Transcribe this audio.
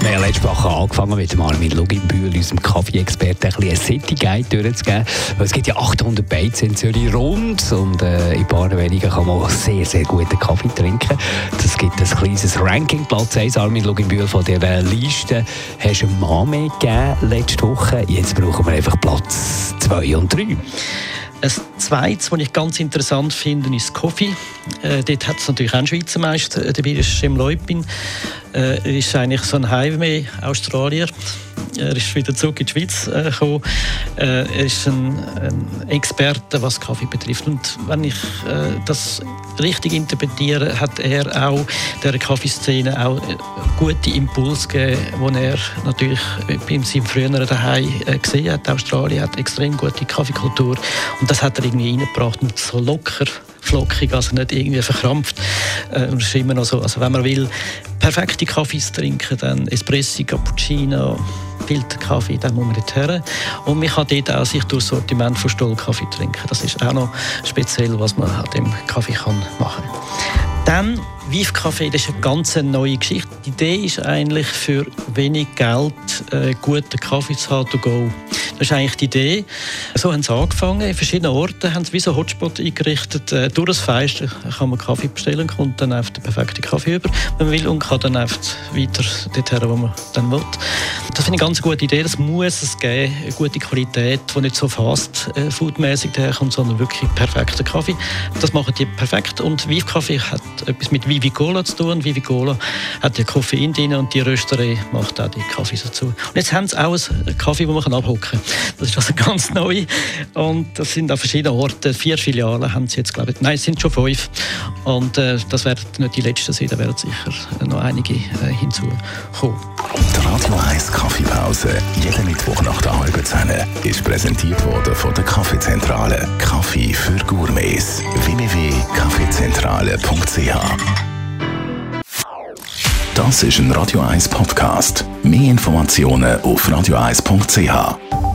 Wir haben letzte Woche angefangen mit dem Armin Luginbühl, unserem Kaffee-Experten, ein bisschen eine City-Guide durchzugeben. Weil es gibt ja 800 Beizen in Zürich rund und äh, in ein paar wenigen kann man auch sehr, sehr guten Kaffee trinken. Das gibt ein kleines Ranking. Platz 1, Armin Luginbühl, von dieser Liste hast du einen Mann mehr gegeben letzte Woche. Jetzt brauchen wir einfach Platz 2 und 3. Ein zweites, was ich ganz interessant finde, ist Coffee. Äh, dort hat es natürlich auch einen Schweizer Meister, äh, dabei ist Jim Leupin. Äh, er ist eigentlich so ein Highway-Australier. Er ist wieder zurück in die Schweiz äh, gekommen. Äh, er ist ein, Experte, was Kaffee betrifft. Und wenn ich das richtig interpretiere, hat er auch der Kaffeeszene auch gute Impulse gegeben, die er natürlich bei seinem früheren daheim äh, gesehen hat. Australien hat extrem gute Kaffeekultur und das hat er irgendwie reingebracht und so locker flockig, also nicht irgendwie verkrampft. Äh, ist immer noch so, also wenn man will, perfekte Kaffees trinken, dann Espresso, Cappuccino, Filterkaffee, dann muss man dort her. Und man kann dort auch sich durch Sortiment von Stollkaffee trinken. Das ist auch noch speziell, was man an dem Kaffee kann machen kann. Dann Vive Café, das ist eine ganz neue Geschichte. Die Idee ist eigentlich für wenig Geld äh, guten Kaffee zu haben, to go. Das ist eigentlich die Idee. So haben sie angefangen. In verschiedenen Orten haben sie wie so Hotspot eingerichtet. Äh, durch das Fenster kann man Kaffee bestellen, kommt dann auf den perfekten Kaffee über, wenn man will, und kann dann einfach weiter dorthin, wo man dann will. Das finde ich eine ganz gute Idee. Das muss es geben. Eine gute Qualität, die nicht so fast äh, foodmäßig daherkommt, sondern wirklich perfekter Kaffee. Das machen die perfekt. Und Vive Café hat etwas mit Vivicola zu tun. Vivicola hat ja Koffein drin und die Rösterei macht auch die Kaffee dazu. Und jetzt haben sie auch einen Kaffee, den man abhocken kann. Das ist also ganz neu. Und das sind an verschiedenen Orten. Vier Filialen haben sie jetzt, glaube ich. Nein, es sind schon fünf. Und äh, das werden nicht die letzten sein, da werden sicher noch einige äh, hinzukommen. Die Radio 1 Kaffeepause, jeden Mittwoch nach der halben Zehn, ist präsentiert worden von der Kaffeezentrale. Kaffee für Gourmets. www.kaffeezentrale.ch Das ist ein Radio 1 Podcast. Mehr Informationen auf radio1.ch.